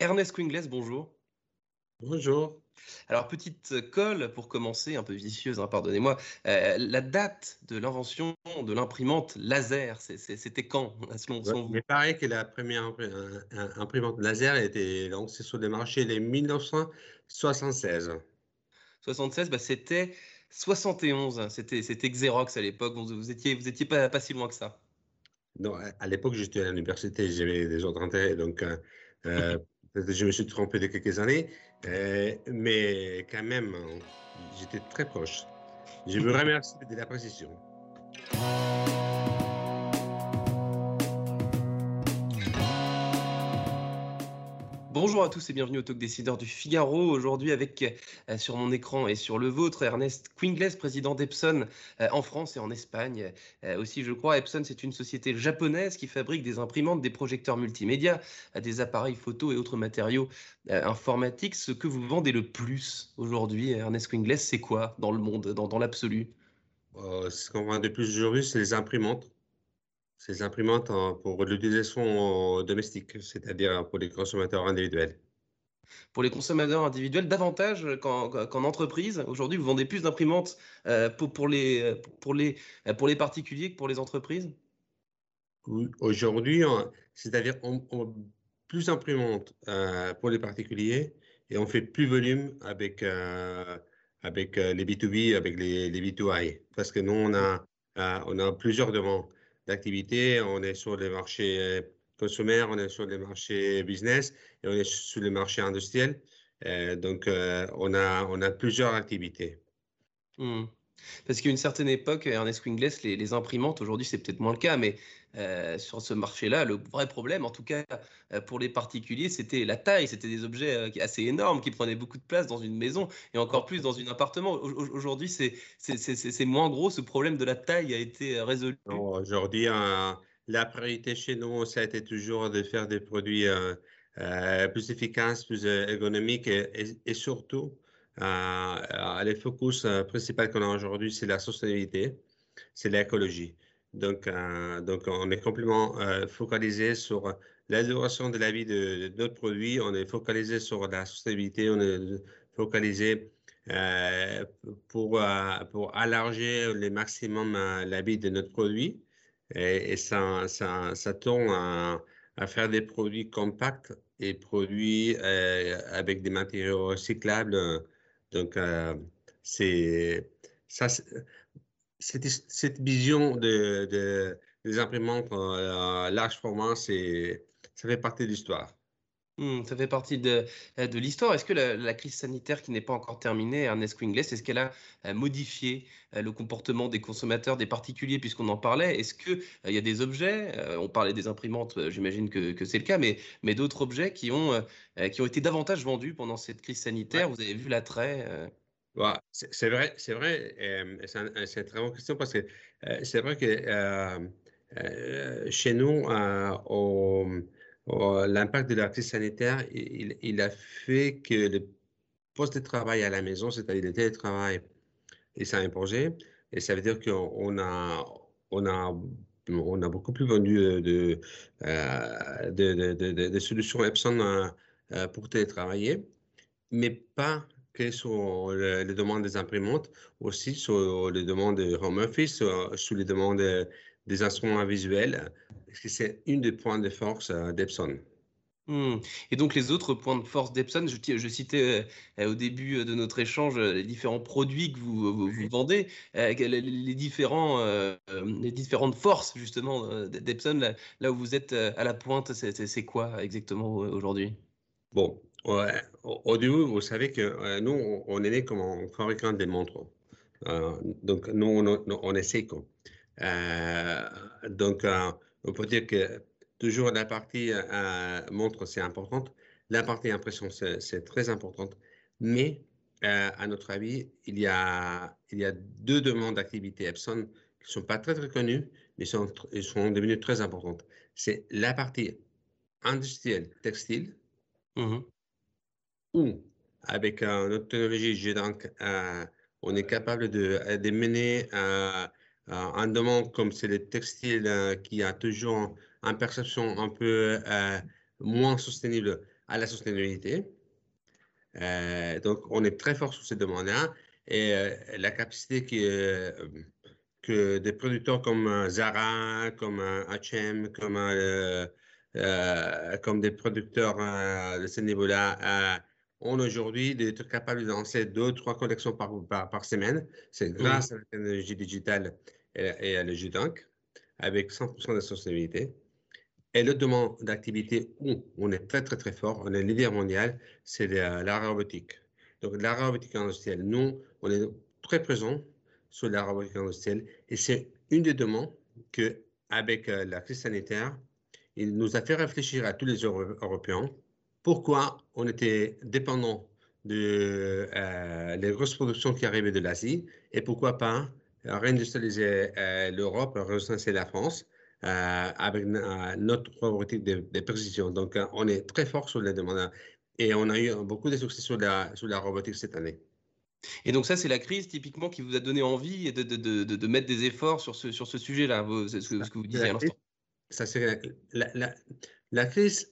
Ernest Quingles, bonjour. Bonjour. Alors, petite colle pour commencer, un peu vicieuse, hein, pardonnez-moi. Euh, la date de l'invention de l'imprimante laser, c'était quand, selon, vous Il paraît que la première imprimante laser était lancée sur le marché en 1976. 76, bah, c'était 71, c'était Xerox à l'époque, vous, vous, étiez, vous étiez pas, pas si loin que ça. Non, à l'époque, j'étais à l'université, j'avais des autres intérêts, donc euh, euh, je me suis trompé de quelques années, euh, mais quand même, j'étais très proche. Je vous remercie de la précision. Bonjour à tous et bienvenue au Talk Décideur du Figaro. Aujourd'hui avec euh, sur mon écran et sur le vôtre Ernest Quingles, président d'Epson euh, en France et en Espagne. Euh, aussi je crois, Epson c'est une société japonaise qui fabrique des imprimantes, des projecteurs multimédia, des appareils photo et autres matériaux informatiques. Ce que vous vendez le plus aujourd'hui, Ernest Quingles, c'est quoi dans le monde, dans, dans l'absolu? Ce qu'on vend le plus aujourd'hui, c'est les imprimantes ces imprimantes pour l'utilisation domestique, c'est-à-dire pour les consommateurs individuels. Pour les consommateurs individuels, davantage qu'en entreprise. Aujourd'hui, vous vendez plus d'imprimantes euh, pour, les, pour, les, pour les particuliers que pour les entreprises? Aujourd'hui, c'est-à-dire on, plus d'imprimantes euh, pour les particuliers et on fait plus volume avec, euh, avec les B2B, avec les, les B2I. Parce que nous, on a, on a plusieurs demandes d'activité. On est sur les marchés euh, consommateurs, on est sur les marchés business et on est sur les marchés industriels. Euh, donc, euh, on, a, on a plusieurs activités. Mmh. Parce qu'à une certaine époque, Ernest Quingles, les, les imprimantes, aujourd'hui c'est peut-être moins le cas, mais euh, sur ce marché-là, le vrai problème, en tout cas euh, pour les particuliers, c'était la taille. C'était des objets euh, assez énormes qui prenaient beaucoup de place dans une maison et encore plus dans un appartement. Aujourd'hui, c'est moins gros. Ce problème de la taille a été résolu. Aujourd'hui, la priorité chez nous, ça a été toujours de faire des produits plus efficaces, plus ergonomiques et, surtout, le focus principal qu'on a aujourd'hui, c'est la sustainabilité, c'est l'écologie. Donc, euh, donc, on est complètement euh, focalisé sur l'amélioration de la vie de, notre produit, on est focalisé sur la sustainabilité, on est focalisé euh, pour, pour élargir le maximum la vie de notre produit. Et, ça, ça, ça, tourne à, faire des produits compacts et produits avec des matériaux recyclables. Donc, c'est ça cette, vision de, des imprimantes à large format, ça fait partie de l'histoire. Hmm, ça fait partie de, de l'histoire. Est-ce que la, crise sanitaire qui n'est pas encore terminée, Ernest Quingles, est-ce qu'elle a euh, modifié euh, le comportement des consommateurs, des particuliers, puisqu'on en parlait? Est-ce qu'il euh, y a des objets, on parlait des imprimantes, j'imagine que, que c'est le cas, mais, mais d'autres objets qui ont, qui ont été davantage vendus pendant cette crise sanitaire? Vous avez vu l'attrait c'est vrai, c'est vrai, c'est une très bonne question parce que c'est vrai que chez nous, l'impact de la crise sanitaire, il, a fait que le poste de travail à la maison, c'est-à-dire le télétravail, il s'est imposé. Et ça veut dire qu'on a, on a, on a beaucoup plus vendu de, de, solutions Epson pour télétravailler, mais pas que sur les demandes des imprimantes, aussi sur les demandes de home office, sur, les demandes des instruments visuels, parce que c'est une des points de force euh, d'Epson. Hmm. Et donc les autres points de force d'Epson, je, je, citais euh, au début de notre échange euh, les différents produits que vous, vous, vendez, les, différents, les différentes forces justement d'Epson, là, là, où vous êtes à la pointe, c'est quoi exactement aujourd'hui? Bon, Ouais, au, début, vous savez que euh, nous, on, est né comme un fabricant des montres. Euh, donc, nous, on, on essaie. Quoi. Euh, donc, on peut dire que toujours la partie montre, c'est importante. La partie impression, c'est très importante. Mais, à notre avis, il y a, il y a deux demandes d'activité Epson qui ne sont pas très, très connues, mais sont, sont devenues très importantes. C'est la partie industrielle textile. Mmh ou avec notre technologie G-Dank, euh, on est capable de, euh, de mener euh, un domaine comme c'est le textile qui a toujours une perception un peu moins soutenable à la sustainabilité. donc, on est très fort sur ces domaines-là. Et la capacité que, que des producteurs comme Zara, comme H&M, comme, comme des producteurs de ce niveau-là ont aujourd'hui d'être capables de lancer deux, trois collections par, par, semaine. C'est grâce à la technologie digitale et, le avec 100% de sustainabilité. Et le domaine d'activité où on est très, très, très fort, on est leader mondial, c'est la robotique. Donc, la robotique industrielle, nous, on est très présent sur la robotique industrielle et c'est une des demandes que, avec euh, la crise sanitaire, il nous a fait réfléchir à tous les Européens pourquoi on était dépendant de euh, les grosses productions qui arrivaient de l'Asie et pourquoi pas réindustrialiser euh, l'Europe, recenser la France euh, avec notre robotique de, de, précision. Donc, on est très fort sur les demandes et on a eu beaucoup de succès sur la, sur la robotique cette année. Et donc ça, c'est la crise typiquement qui vous a donné envie de, de, de, de mettre des efforts sur ce, sur ce sujet-là, ce, ce, que vous disiez à l'instant. Ça, c'est la, la, la, crise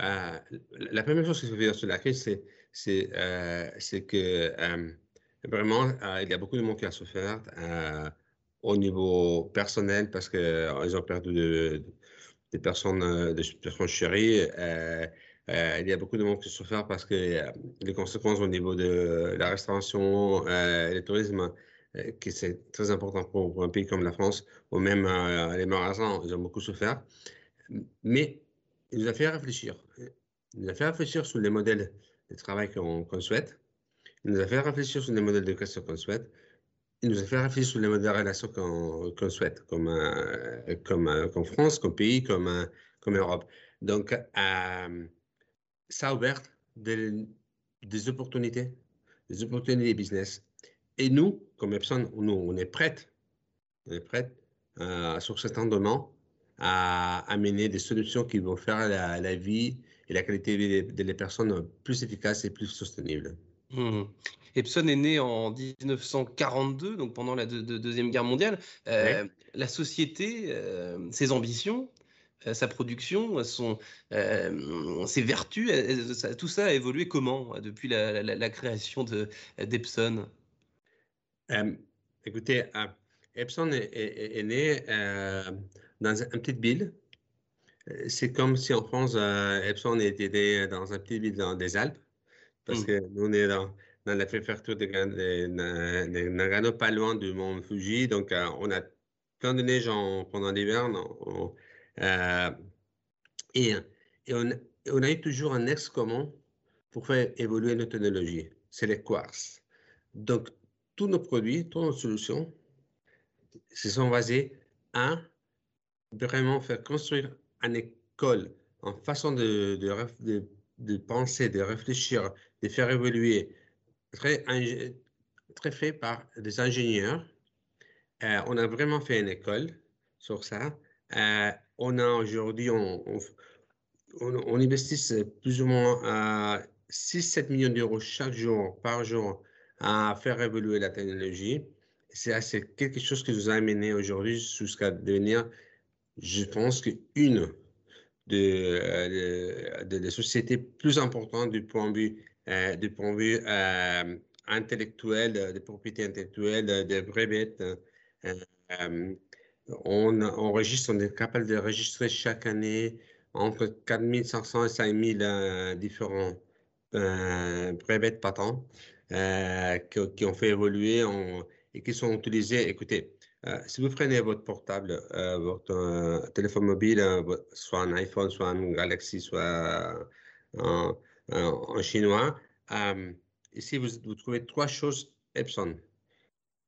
euh, la première chose que je veux dire sur la crise, c'est, c'est, euh, que euh, vraiment, il y a beaucoup de monde qui a souffert au niveau personnel parce qu'ils ont perdu des personnes, des personnes chéries. il y a beaucoup de monde qui a souffert parce que les conséquences au niveau de la restauration le tourisme, qui c'est très important pour, un pays comme la France, ou même les magasins, ils ont beaucoup souffert. Mais il nous a fait réfléchir. Il nous a fait réfléchir sur les modèles de travail qu'on souhaite. Il nous a fait réfléchir sur les modèles de qu'on souhaite. Il nous a fait réfléchir sur les modèles de relation qu'on souhaite, comme, euh, comme, euh, France, comme pays, comme, euh, comme Europe. Donc, ça a ouvert des, des, opportunités, des opportunités de business. Et nous, comme Epson, nous, on est prêts, on est prêts sur certains domaines à amener des solutions qui vont faire la, vie et la qualité de vie des personnes plus efficaces et plus soutenables. Mmh. Epson est né en 1942, donc pendant la Deuxième Guerre mondiale. Euh, la société, euh, ses ambitions, euh, sa production, son, ses vertus, tout ça a évolué comment depuis la, création d'Epson? Écoutez, Epson est, est né dans une petite ville. C'est comme si en France, Epson était dans une petite ville dans des Alpes, parce mmh. que nous, on est dans, dans la préfecture de, Nagano, pas loin du mont Fuji. Donc, euh, on a plein de neige pendant l'hiver. et, et on, on, a eu toujours un ex commun pour faire évoluer notre technologie. C'est les quartz. Donc, tous nos produits, toutes nos solutions se sont basés à vraiment faire construire une école en façon de, de, de, penser, de réfléchir, de faire évoluer, très, très fait par des ingénieurs. Euh, on a vraiment fait une école sur ça. Euh, on a aujourd'hui, on, on, investit plus ou moins à 6-7 millions d'euros chaque jour, par jour, à faire évoluer la technologie. C'est quelque chose qui nous a amené aujourd'hui jusqu'à devenir je pense qu'une des euh, de, de, sociétés plus importantes du point de vue, euh, du point de vue euh, intellectuel, de propriété intellectuelle, de brevets, on enregistre, on est capable de registrer chaque année entre 4500 et 5000 différents brevets patents qui, qui, ont fait évoluer et qui sont utilisés. Écoutez, si vous prenez votre portable, euh, votre euh, téléphone mobile, soit un iPhone, soit un Galaxy, soit un, chinois, ici vous, trouvez trois choses Epson.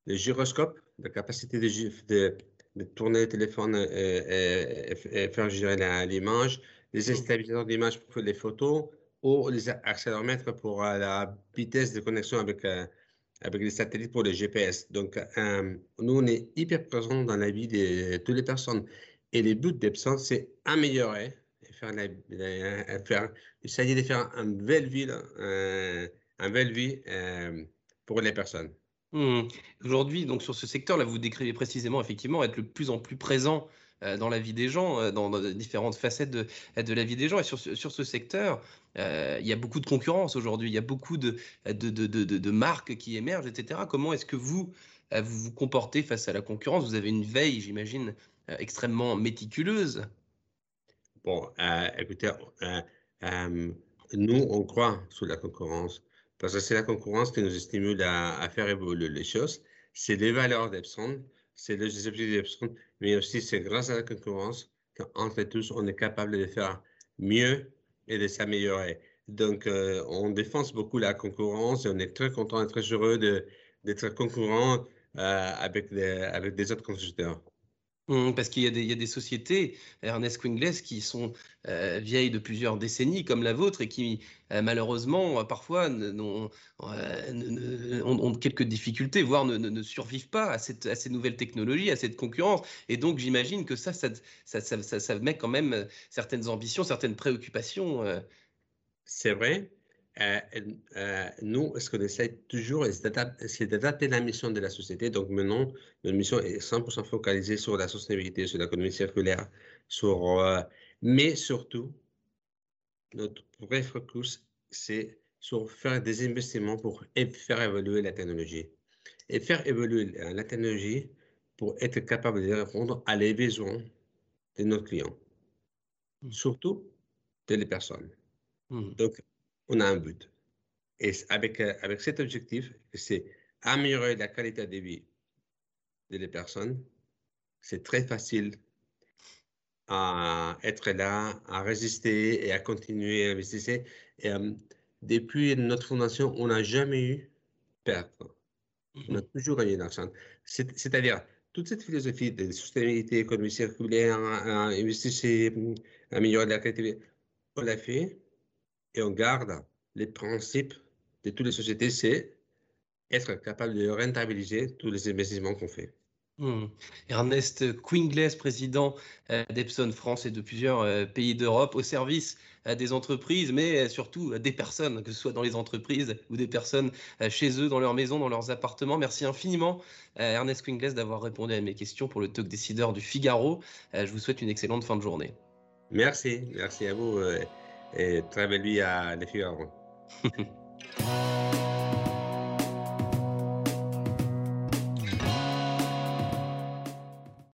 Le gyroscope, la capacité de, de, tourner le téléphone et, faire gérer l'image, les mmh. stabilisateurs d'image pour faire les photos, ou les accéléromètres pour la vitesse de connexion avec avec les satellites pour le GPS. Donc, euh, nous, on est hyper présents dans la vie de toutes les personnes. Et le but d'Epson, c'est améliorer, faire, la, faire, essayer de faire une belle vie, euh, belle vie euh, pour les personnes. Mmh. Aujourd'hui, donc sur ce secteur-là, vous décrivez précisément effectivement être le plus en plus présent dans la vie des gens, dans, différentes facettes de, de, la vie des gens. Et sur, sur ce secteur, il y a beaucoup de concurrence aujourd'hui, il y a beaucoup de, de, de, marques qui émergent, etc. Comment est-ce que vous, vous vous comportez face à la concurrence? Vous avez une veille, j'imagine, extrêmement méticuleuse. Bon, écoutez, nous, on croit sur la concurrence parce que c'est la concurrence qui nous stimule à, faire évoluer les choses. C'est les valeurs d'Epson, c'est les objectifs d'Epson, mais aussi c'est grâce à la concurrence qu'entre tous, on est capable de faire mieux et de s'améliorer. Donc, euh, on défense beaucoup la concurrence et on est très content et très heureux d'être concurrent euh, avec, avec des autres constructeurs. Mmh, parce qu'il y, a des sociétés, Ernest Quingless, qui sont euh, vieilles de plusieurs décennies, comme la vôtre, et qui, euh, malheureusement, parfois ont, quelques difficultés, voire ne, survivent pas à, ces nouvelles technologies, à cette concurrence. Et donc, j'imagine que ça ça, met quand même certaines ambitions, certaines préoccupations. Euh. C'est vrai, euh, euh, nous, ce qu'on essaie toujours, c'est d'adapter la mission de la société. Donc maintenant, notre mission est 100% focalisée sur la sustainabilité, sur l'économie circulaire, sur, euh, mais surtout, notre vrai focus, c'est sur faire des investissements pour faire évoluer la technologie. Et faire évoluer la technologie pour être capable de répondre à les besoins de nos clients, mmh. surtout de les personnes. Mmh. Donc, on a un but. Et avec, euh, avec cet objectif, c'est améliorer la qualité de vie des personnes. C'est très facile à être là, à résister et à continuer à investir. Et, euh, depuis notre fondation, on n'a jamais eu perte. On a mhm. toujours gagné de l'argent. C'est-à-dire, toute cette philosophie de sustainabilité, économie circulaire, investir, améliorer la qualité de vie, on l'a fait et on garde les principes de toutes les sociétés, c'est être capable de rentabiliser tous les investissements qu'on fait. Hmm. Ernest Quingles, président euh, d'Epson France et de plusieurs euh, pays d'Europe, au service euh, des entreprises, mais surtout des personnes, que ce soit dans les entreprises ou des personnes chez eux, dans leur maison, dans leurs appartements. Merci infiniment, Ernest Quingles, d'avoir répondu à mes questions pour le talk décideur du Figaro. Je vous souhaite une excellente fin de journée. Merci, merci à vous et très belle nuit à Le Figaro.